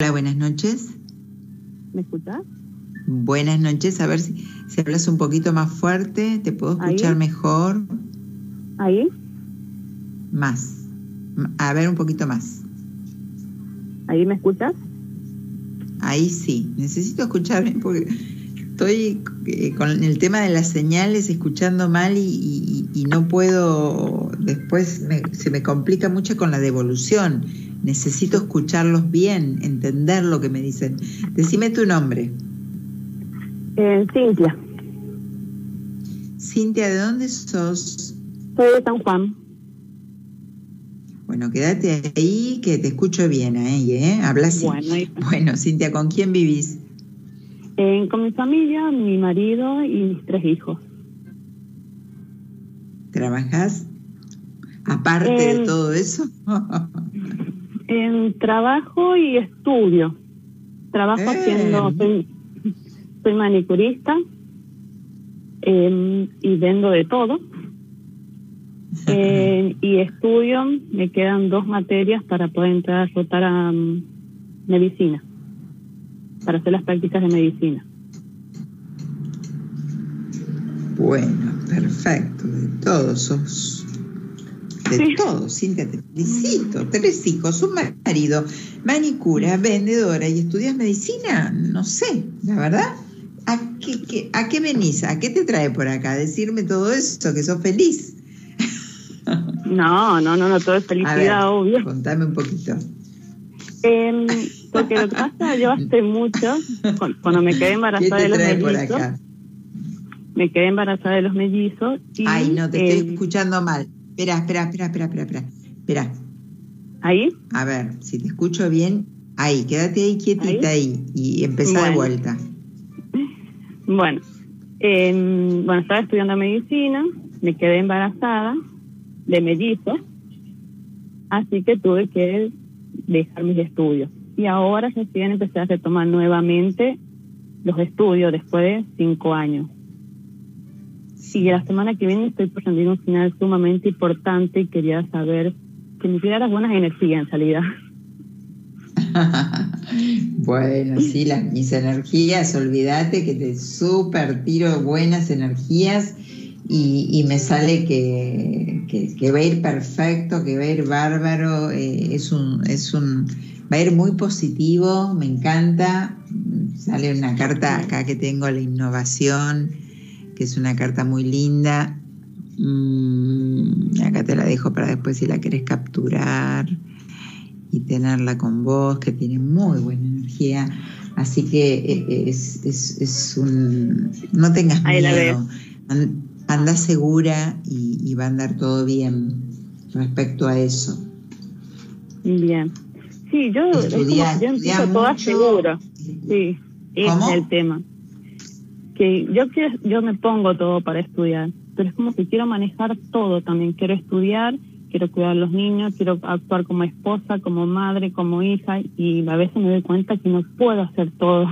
Hola, buenas noches. ¿Me escuchas? Buenas noches, a ver si, si hablas un poquito más fuerte, te puedo escuchar mejor. ¿Ahí? Más. A ver un poquito más. ¿Ahí me escuchas? Ahí sí, necesito escucharme porque estoy eh, con el tema de las señales escuchando mal y, no puedo, después se me complica mucho con la devolución necesito escucharlos bien, entender lo que me dicen. Decime tu nombre. Eh, Cintia. Cintia, ¿de dónde sos? Soy de San Juan. Bueno, quédate ahí que te escucho bien ahí, ¿eh? Habla así. Bueno, Cintia, ¿con quién vivís? Eh, con mi familia, mi marido y mis tres hijos. ¿Trabajas aparte de todo eso? En trabajo y estudio. Trabajo haciendo, soy, manicurista em, y vendo de todo. Eh, y estudio, me quedan dos materias para poder entrar a rotar a mm, medicina, para hacer las prácticas de medicina. Bueno, perfecto, de todos sos de todo, Cintia, te felicito. Tres hijos, un marido, manicura, vendedora y estudias medicina, no sé, la verdad. ¿A qué, ¿A qué venís? ¿A qué te trae por acá? Decirme todo esto, que sos feliz. No, no, no, no, todo es felicidad, obvio. Contame un poquito. Eh, porque lo que pasa, yo hace mucho, cuando me quedé embarazada de los mellizos. Me quedé embarazada de los mellizos. Y, Ay, no, te estoy escuchando mal. Espera, espera, espera, espera, espera, espera. ¿Ahí? A ver, si te escucho bien, ahí, quédate ahí quietita ahí, y empezá de vuelta. Bueno, eh, bueno, estaba estudiando medicina, me quedé embarazada de mellizo, así que tuve que dejar mis estudios. Y ahora recién empecé a retomar nuevamente los estudios después de cinco años. Sí, la semana que viene estoy por un final sumamente importante y quería saber que me las buenas energías en realidad. bueno, sí, las, mis energías, olvídate que te súper tiro buenas energías y, me sale que, que, va a ir perfecto, que va a ir bárbaro, eh, es un, es un, va a ir muy positivo, me encanta, sale una carta acá que tengo, la innovación, que es una carta muy linda. Mm, acá te la dejo para después si la querés capturar y tenerla con vos, que tiene muy buena energía. Así que eh, es, es, un... No tengas miedo. Anda segura y, va a andar todo bien respecto a eso. Bien. Sí, yo, estudia, yo empiezo toda segura. Sí, es el tema que yo yo me pongo todo para estudiar, pero es como que quiero manejar todo también. Quiero estudiar, quiero cuidar a los niños, quiero actuar como esposa, como madre, como hija, y a veces me doy cuenta que no puedo hacer todo.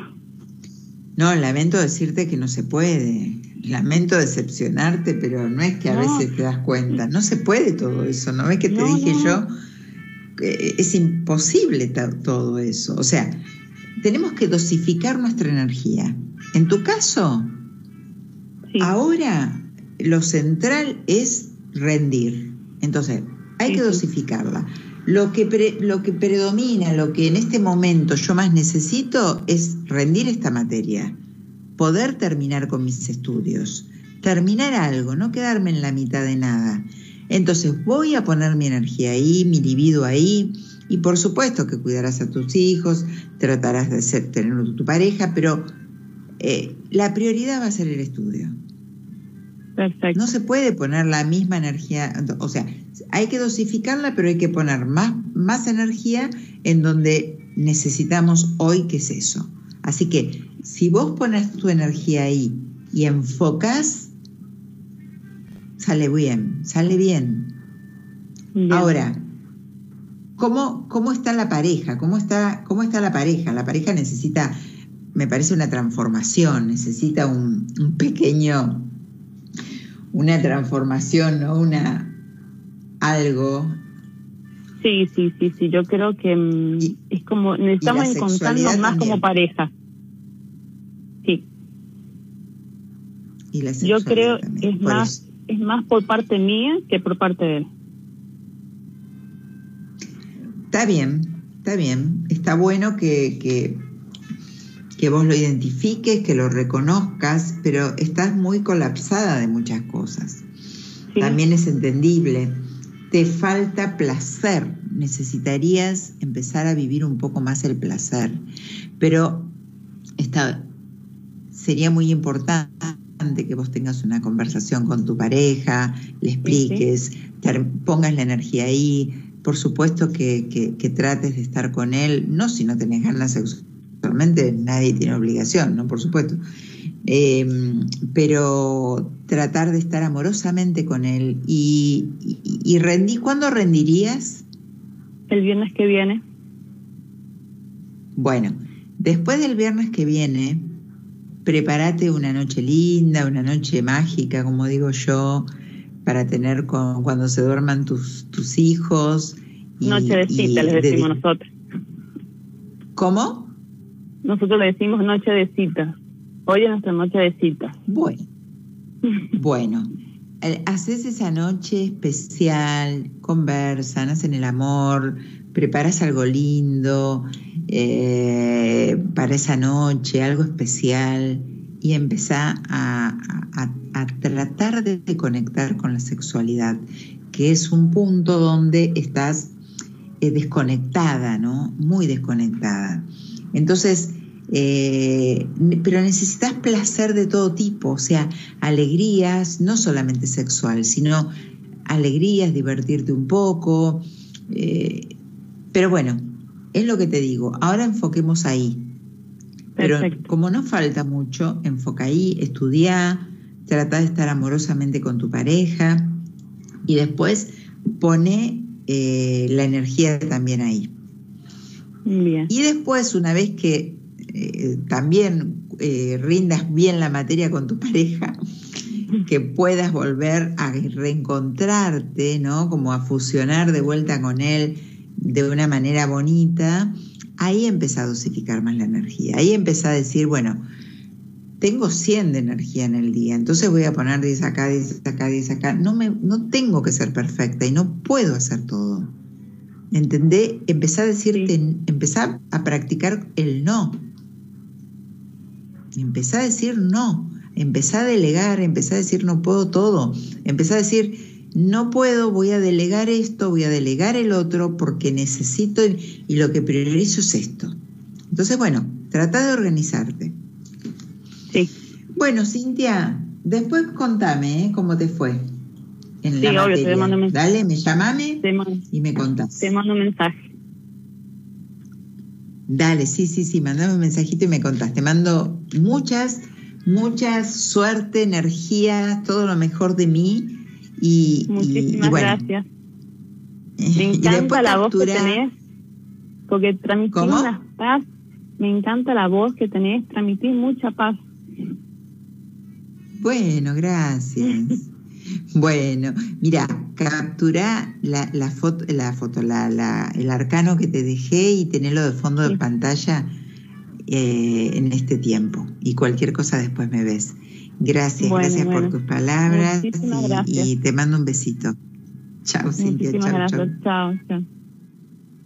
No, lamento decirte que no se puede. Lamento decepcionarte, pero no es que a veces te das cuenta. No se puede todo eso, ¿no ves que te dije yo? Es imposible todo eso. O sea, tenemos que dosificar nuestra energía. En tu caso, ahora lo central es rendir. Entonces, hay que dosificarla. Lo que, lo que predomina, lo que en este momento yo más necesito es rendir esta materia, poder terminar con mis estudios, terminar algo, no quedarme en la mitad de nada. Entonces voy a poner mi energía ahí, mi libido ahí, y por supuesto que cuidarás a tus hijos, tratarás de ser, tener tu pareja, pero eh, la prioridad va a ser el estudio. Perfecto. No se puede poner la misma energía, o sea, hay que dosificarla, pero hay que poner más, más energía en donde necesitamos hoy, que es eso. Así que si vos pones tu energía ahí y enfocas, sale bien, sale bien. Ahora, ¿cómo, ¿cómo está la pareja? ¿Cómo está, ¿Cómo está la pareja? La pareja necesita me parece una transformación, necesita un, pequeño, una transformación, ¿no? Una, algo. Sí, sí, sí, sí. Yo creo que mm, es como necesitamos encontrarnos más como pareja. Sí. Y la Yo creo es más es más por parte mía que por parte de él. Está bien, está bien. Está bueno que, que, que vos lo identifiques, que lo reconozcas, pero estás muy colapsada de muchas cosas. También es entendible. Te falta placer. Necesitarías empezar a vivir un poco más el placer. Pero está, sería muy importante que vos tengas una conversación con tu pareja, le expliques, pongas la energía ahí. Por supuesto que, que, trates de estar con él, no si no tenés ganas sexualmente, nadie tiene obligación, ¿no? Por supuesto. Em, pero tratar de estar amorosamente con él y, y, rendí, ¿cuándo rendirías? El viernes que viene. Bueno, después del viernes que viene, prepárate una noche linda, una noche mágica, como digo yo, para tener con, cuando se duerman tus, tus hijos. noche de cita, les decimos nosotros. ¿Cómo? Nosotros le decimos noche de cita. Hoy es nuestra noche de cita. Bueno. bueno. Eh, haces esa noche especial, conversan, hacen el amor, preparas algo lindo, eh, para esa noche, algo especial, y empezá a, tratar de, conectar con la sexualidad, que es un punto donde estás eh, desconectada, ¿no? Muy desconectada. Entonces, eh, pero necesitas placer de todo tipo, o sea, alegrías, no solamente sexual, sino alegrías, divertirte un poco. pero bueno, es lo que te digo, ahora enfoquemos ahí. Pero como no falta mucho, enfoca ahí, estudia, trata de estar amorosamente con tu pareja y después pone eh, la energía también ahí. Y después, una vez que eh, también eh, rindas bien la materia con tu pareja, que puedas volver a reencontrarte, ¿no? Como a fusionar de vuelta con él de una manera bonita, ahí empecé a dosificar más la energía. Ahí empecé a decir, bueno, tengo 100 de energía en el día, entonces voy a poner 10 acá, 10 acá, 10 acá. No, me, no tengo que ser perfecta y no puedo hacer todo. ¿Entendé? Empecé a decirte, empecé a practicar el no. Empecé a decir no. Empecé a delegar, empecé a decir no puedo todo. Empecé a decir no puedo, voy a delegar esto, voy a delegar el otro porque necesito y lo que priorizo es esto. Entonces, bueno, trata de organizarte. Sí. Bueno, Cintia, después contame ¿eh? cómo te fue. En sí, la obvio, te mando mensaje. Dale, me llamame y me contás. Te mando un mensaje. Dale, sí, sí, sí, mandame un mensajito y me contás. Te mando muchas, muchas suerte, energía, todo lo mejor de mí y, Muchísimas gracias. Me encanta la voz que tenés, porque transmitís una paz. Me encanta la voz que tenés, transmitís mucha paz. Bueno, gracias. bueno, mira, captura la, la foto, la foto la, la, el arcano que te dejé y tenerlo de fondo de pantalla eh, en este tiempo. Y cualquier cosa después me ves. Gracias, gracias por tus palabras y, y, te mando un besito. Chao, Cintia. Chao, chao. chao.